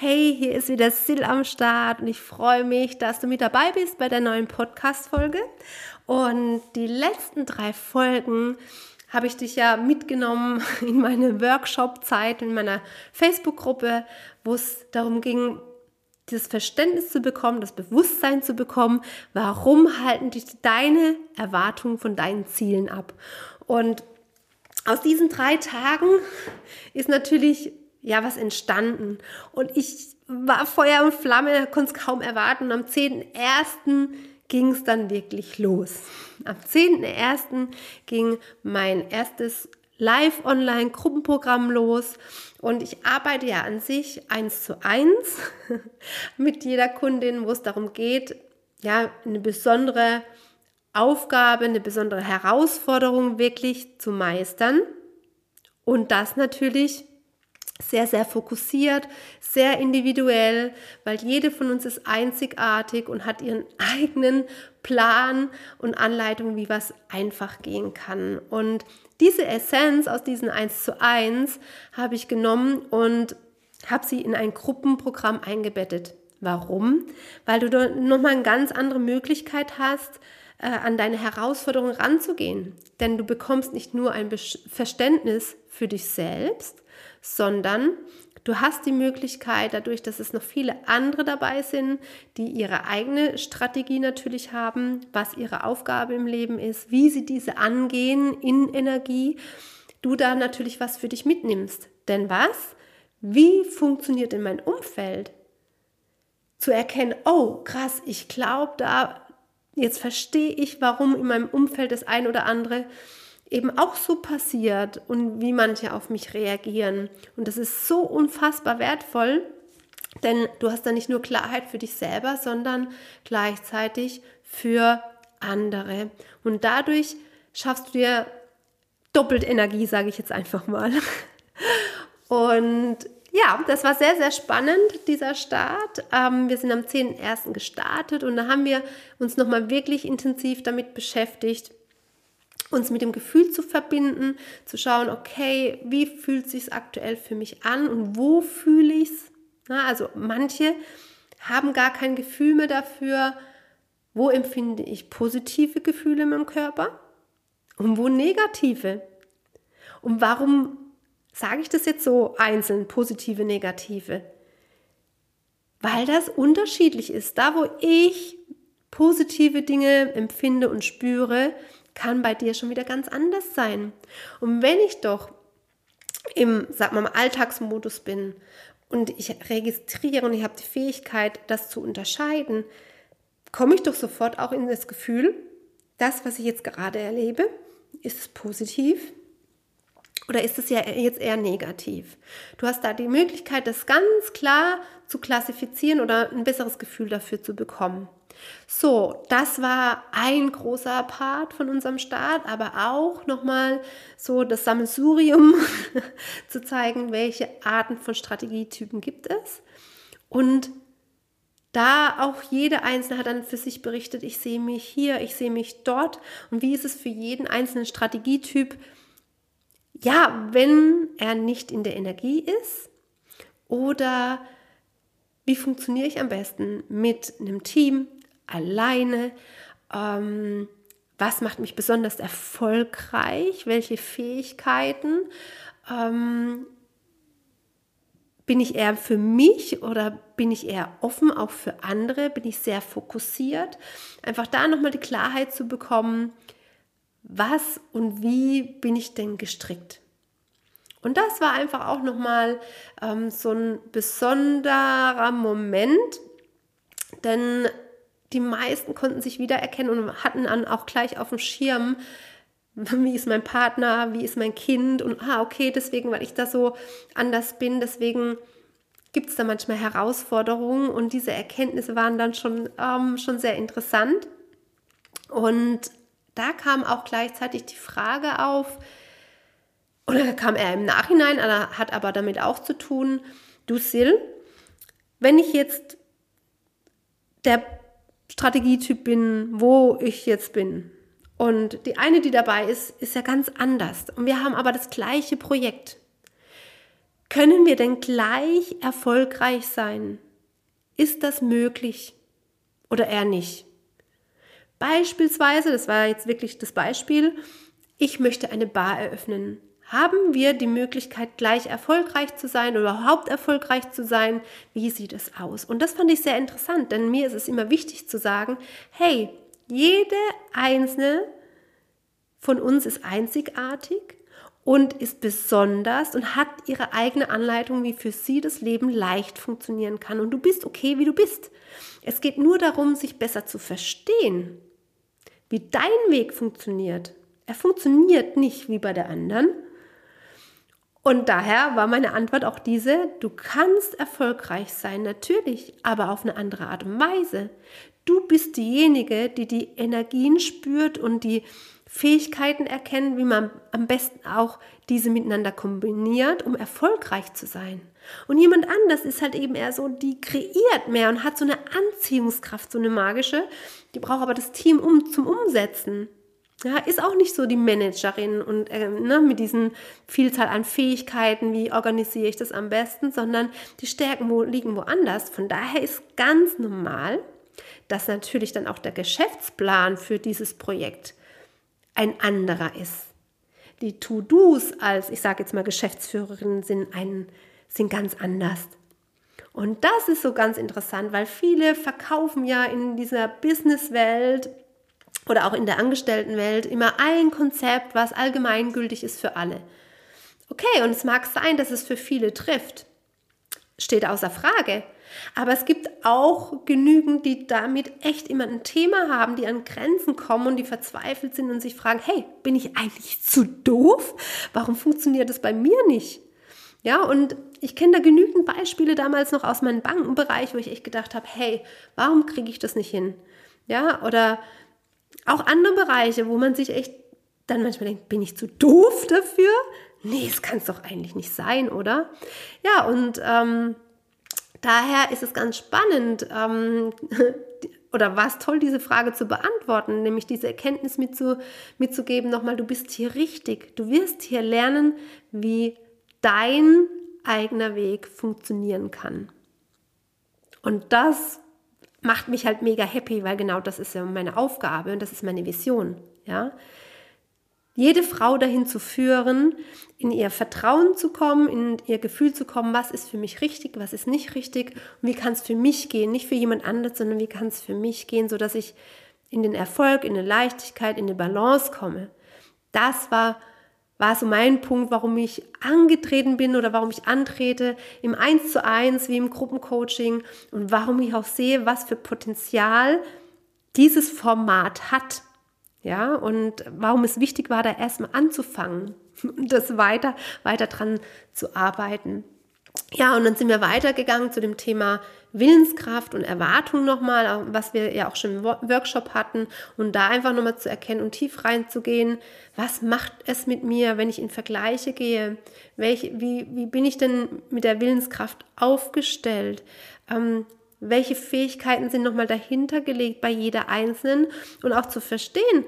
Hey, hier ist wieder Sil am Start und ich freue mich, dass du mit dabei bist bei der neuen Podcast-Folge. Und die letzten drei Folgen habe ich dich ja mitgenommen in meine Workshop-Zeit, in meiner Facebook-Gruppe, wo es darum ging, das Verständnis zu bekommen, das Bewusstsein zu bekommen, warum halten dich deine Erwartungen von deinen Zielen ab. Und aus diesen drei Tagen ist natürlich ja was entstanden. Und ich war Feuer und Flamme, konnte es kaum erwarten. Und am 10.01. ging es dann wirklich los. Am 10.01. ging mein erstes Live-Online-Gruppenprogramm los. Und ich arbeite ja an sich eins zu eins mit jeder Kundin, wo es darum geht, ja, eine besondere Aufgabe, eine besondere Herausforderung wirklich zu meistern. Und das natürlich sehr, sehr fokussiert, sehr individuell, weil jede von uns ist einzigartig und hat ihren eigenen Plan und Anleitung, wie was einfach gehen kann. Und diese Essenz aus diesen 1 zu 1 habe ich genommen und habe sie in ein Gruppenprogramm eingebettet. Warum? Weil du nochmal eine ganz andere Möglichkeit hast, äh, an deine Herausforderungen ranzugehen. Denn du bekommst nicht nur ein Verständnis für dich selbst, sondern du hast die Möglichkeit, dadurch, dass es noch viele andere dabei sind, die ihre eigene Strategie natürlich haben, was ihre Aufgabe im Leben ist, wie sie diese angehen in Energie, du da natürlich was für dich mitnimmst. Denn was? Wie funktioniert in mein Umfeld? Zu erkennen, oh krass, ich glaube da, jetzt verstehe ich, warum in meinem Umfeld das ein oder andere eben auch so passiert und wie manche auf mich reagieren. Und das ist so unfassbar wertvoll, denn du hast da nicht nur Klarheit für dich selber, sondern gleichzeitig für andere. Und dadurch schaffst du dir doppelt Energie, sage ich jetzt einfach mal. Und ja, das war sehr, sehr spannend, dieser Start. Ähm, wir sind am 10.01. gestartet und da haben wir uns nochmal wirklich intensiv damit beschäftigt, uns mit dem Gefühl zu verbinden, zu schauen, okay, wie fühlt sich aktuell für mich an und wo fühle ich es? Also manche haben gar kein Gefühl mehr dafür, wo empfinde ich positive Gefühle in meinem Körper und wo negative. Und warum sage ich das jetzt so einzeln, positive, negative? Weil das unterschiedlich ist. Da, wo ich positive Dinge empfinde und spüre, kann bei dir schon wieder ganz anders sein. Und wenn ich doch im, sag mal, Alltagsmodus bin und ich registriere und ich habe die Fähigkeit, das zu unterscheiden, komme ich doch sofort auch in das Gefühl, das, was ich jetzt gerade erlebe, ist es positiv oder ist es ja jetzt eher negativ? Du hast da die Möglichkeit, das ganz klar zu klassifizieren oder ein besseres Gefühl dafür zu bekommen. So, das war ein großer Part von unserem Start, aber auch nochmal so das Sammelsurium zu zeigen, welche Arten von Strategietypen gibt es. Und da auch jede Einzelne hat dann für sich berichtet, ich sehe mich hier, ich sehe mich dort. Und wie ist es für jeden einzelnen Strategietyp? Ja, wenn er nicht in der Energie ist oder wie funktioniere ich am besten mit einem Team, alleine? Ähm, was macht mich besonders erfolgreich? Welche Fähigkeiten? Ähm, bin ich eher für mich oder bin ich eher offen auch für andere? Bin ich sehr fokussiert? Einfach da nochmal die Klarheit zu bekommen, was und wie bin ich denn gestrickt? Und das war einfach auch nochmal ähm, so ein besonderer Moment, denn die meisten konnten sich wiedererkennen und hatten dann auch gleich auf dem Schirm, wie ist mein Partner, wie ist mein Kind und ah, okay, deswegen, weil ich da so anders bin, deswegen gibt es da manchmal Herausforderungen und diese Erkenntnisse waren dann schon, ähm, schon sehr interessant. Und da kam auch gleichzeitig die Frage auf, oder kam er im Nachhinein, hat aber damit auch zu tun, du Sil, wenn ich jetzt der Strategietyp bin, wo ich jetzt bin. Und die eine, die dabei ist, ist ja ganz anders. Und wir haben aber das gleiche Projekt. können wir denn gleich erfolgreich sein? Ist das möglich oder eher nicht? Beispielsweise, das war jetzt wirklich das Beispiel, ich möchte eine Bar eröffnen. Haben wir die Möglichkeit, gleich erfolgreich zu sein oder überhaupt erfolgreich zu sein? Wie sieht es aus? Und das fand ich sehr interessant, denn mir ist es immer wichtig zu sagen, hey, jede einzelne von uns ist einzigartig und ist besonders und hat ihre eigene Anleitung, wie für sie das Leben leicht funktionieren kann. Und du bist okay, wie du bist. Es geht nur darum, sich besser zu verstehen, wie dein Weg funktioniert. Er funktioniert nicht wie bei der anderen. Und daher war meine Antwort auch diese, du kannst erfolgreich sein, natürlich, aber auf eine andere Art und Weise. Du bist diejenige, die die Energien spürt und die Fähigkeiten erkennt, wie man am besten auch diese miteinander kombiniert, um erfolgreich zu sein. Und jemand anders ist halt eben eher so, die kreiert mehr und hat so eine Anziehungskraft, so eine magische. Die braucht aber das Team um zum Umsetzen. Ja, ist auch nicht so die Managerin und äh, ne, mit diesen Vielzahl an Fähigkeiten, wie organisiere ich das am besten, sondern die Stärken wo, liegen woanders. Von daher ist ganz normal, dass natürlich dann auch der Geschäftsplan für dieses Projekt ein anderer ist. Die To-Dos als, ich sage jetzt mal, Geschäftsführerin sind, ein, sind ganz anders. Und das ist so ganz interessant, weil viele verkaufen ja in dieser Businesswelt oder auch in der Angestelltenwelt immer ein Konzept, was allgemeingültig ist für alle. Okay, und es mag sein, dass es für viele trifft. Steht außer Frage. Aber es gibt auch genügend, die damit echt immer ein Thema haben, die an Grenzen kommen und die verzweifelt sind und sich fragen, hey, bin ich eigentlich zu doof? Warum funktioniert das bei mir nicht? Ja, und ich kenne da genügend Beispiele damals noch aus meinem Bankenbereich, wo ich echt gedacht habe, hey, warum kriege ich das nicht hin? Ja, oder auch andere Bereiche, wo man sich echt dann manchmal denkt, bin ich zu doof dafür? Nee, es kann es doch eigentlich nicht sein, oder? Ja, und ähm, daher ist es ganz spannend, ähm, oder war es toll, diese Frage zu beantworten, nämlich diese Erkenntnis mitzu, mitzugeben, nochmal, du bist hier richtig. Du wirst hier lernen, wie dein eigener Weg funktionieren kann. Und das macht mich halt mega happy, weil genau das ist ja meine Aufgabe und das ist meine Vision, ja. Jede Frau dahin zu führen, in ihr Vertrauen zu kommen, in ihr Gefühl zu kommen, was ist für mich richtig, was ist nicht richtig und wie kann es für mich gehen, nicht für jemand anderes, sondern wie kann es für mich gehen, sodass ich in den Erfolg, in eine Leichtigkeit, in eine Balance komme. Das war war so mein Punkt, warum ich angetreten bin oder warum ich antrete im 1 zu 1 wie im Gruppencoaching und warum ich auch sehe, was für Potenzial dieses Format hat. Ja, und warum es wichtig war, da erstmal anzufangen und das weiter, weiter dran zu arbeiten. Ja, und dann sind wir weitergegangen zu dem Thema Willenskraft und Erwartung nochmal, was wir ja auch schon im Workshop hatten, und da einfach nochmal zu erkennen und tief reinzugehen, was macht es mit mir, wenn ich in Vergleiche gehe? Welche, wie, wie bin ich denn mit der Willenskraft aufgestellt? Ähm, welche Fähigkeiten sind nochmal dahinter gelegt bei jeder Einzelnen und auch zu verstehen,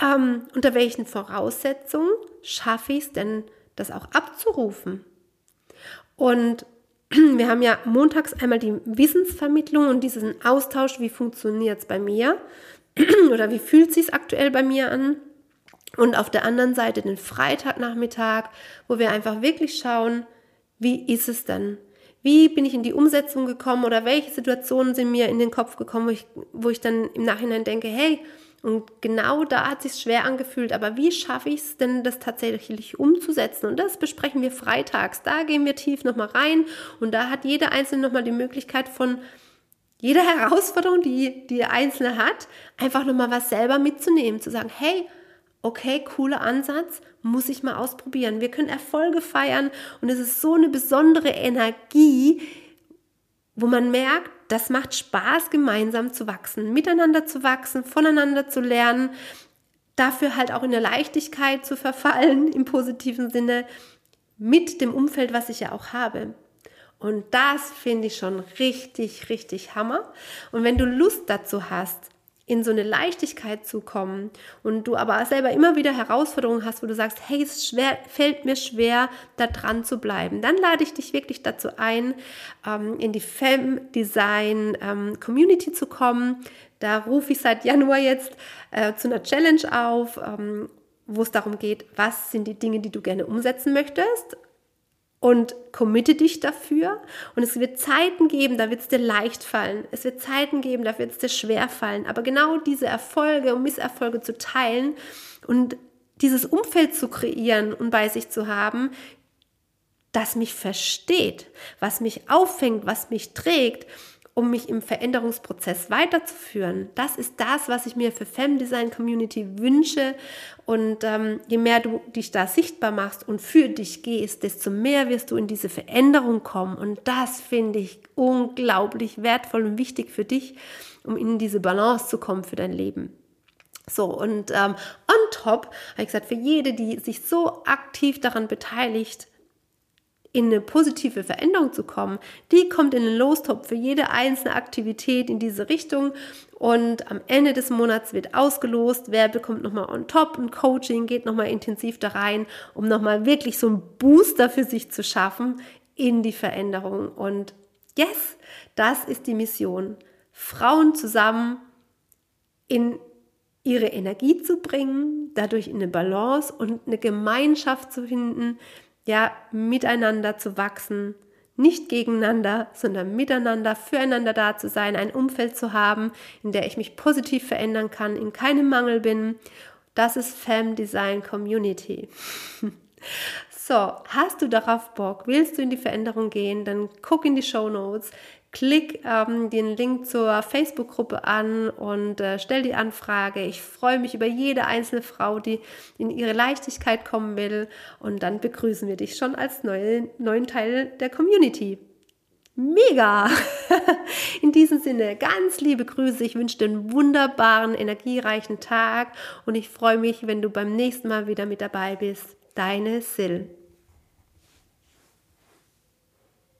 ähm, unter welchen Voraussetzungen schaffe ich es denn, das auch abzurufen? Und wir haben ja montags einmal die Wissensvermittlung und diesen Austausch, wie funktioniert es bei mir oder wie fühlt es sich aktuell bei mir an. Und auf der anderen Seite den Freitagnachmittag, wo wir einfach wirklich schauen, wie ist es denn? Wie bin ich in die Umsetzung gekommen oder welche Situationen sind mir in den Kopf gekommen, wo ich, wo ich dann im Nachhinein denke, hey, und genau da hat sich schwer angefühlt. Aber wie schaffe ich es denn, das tatsächlich umzusetzen? Und das besprechen wir freitags. Da gehen wir tief nochmal rein. Und da hat jeder Einzelne nochmal die Möglichkeit von jeder Herausforderung, die die Einzelne hat, einfach nochmal was selber mitzunehmen. Zu sagen, hey, okay, cooler Ansatz, muss ich mal ausprobieren. Wir können Erfolge feiern. Und es ist so eine besondere Energie, wo man merkt, das macht Spaß, gemeinsam zu wachsen, miteinander zu wachsen, voneinander zu lernen, dafür halt auch in der Leichtigkeit zu verfallen, im positiven Sinne, mit dem Umfeld, was ich ja auch habe. Und das finde ich schon richtig, richtig Hammer. Und wenn du Lust dazu hast, in so eine Leichtigkeit zu kommen und du aber selber immer wieder Herausforderungen hast, wo du sagst, hey, es schwer, fällt mir schwer, da dran zu bleiben, dann lade ich dich wirklich dazu ein, ähm, in die Fem Design ähm, Community zu kommen. Da rufe ich seit Januar jetzt äh, zu einer Challenge auf, ähm, wo es darum geht, was sind die Dinge, die du gerne umsetzen möchtest und committe dich dafür. Und es wird Zeiten geben, da wird es dir leicht fallen. Es wird Zeiten geben, da wird es dir schwer fallen. Aber genau diese Erfolge und Misserfolge zu teilen und dieses Umfeld zu kreieren und bei sich zu haben, das mich versteht, was mich auffängt, was mich trägt um mich im Veränderungsprozess weiterzuführen. Das ist das, was ich mir für Femdesign Community wünsche. Und ähm, je mehr du dich da sichtbar machst und für dich gehst, desto mehr wirst du in diese Veränderung kommen. Und das finde ich unglaublich wertvoll und wichtig für dich, um in diese Balance zu kommen für dein Leben. So, und ähm, on top habe ich gesagt, für jede, die sich so aktiv daran beteiligt, in eine positive Veränderung zu kommen, die kommt in den Lostopf für jede einzelne Aktivität in diese Richtung und am Ende des Monats wird ausgelost, wer bekommt nochmal on top ein Coaching, geht nochmal intensiv da rein, um nochmal wirklich so einen Booster für sich zu schaffen in die Veränderung. Und yes, das ist die Mission. Frauen zusammen in ihre Energie zu bringen, dadurch in eine Balance und eine Gemeinschaft zu finden, ja, miteinander zu wachsen, nicht gegeneinander, sondern miteinander, füreinander da zu sein, ein Umfeld zu haben, in der ich mich positiv verändern kann, in keinem Mangel bin. Das ist Fem Design Community. so, hast du darauf Bock? Willst du in die Veränderung gehen? Dann guck in die Show Notes. Klick ähm, den Link zur Facebook-Gruppe an und äh, stell die Anfrage. Ich freue mich über jede einzelne Frau, die in ihre Leichtigkeit kommen will. Und dann begrüßen wir dich schon als neue, neuen Teil der Community. Mega! In diesem Sinne, ganz liebe Grüße. Ich wünsche dir einen wunderbaren, energiereichen Tag und ich freue mich, wenn du beim nächsten Mal wieder mit dabei bist. Deine Sil.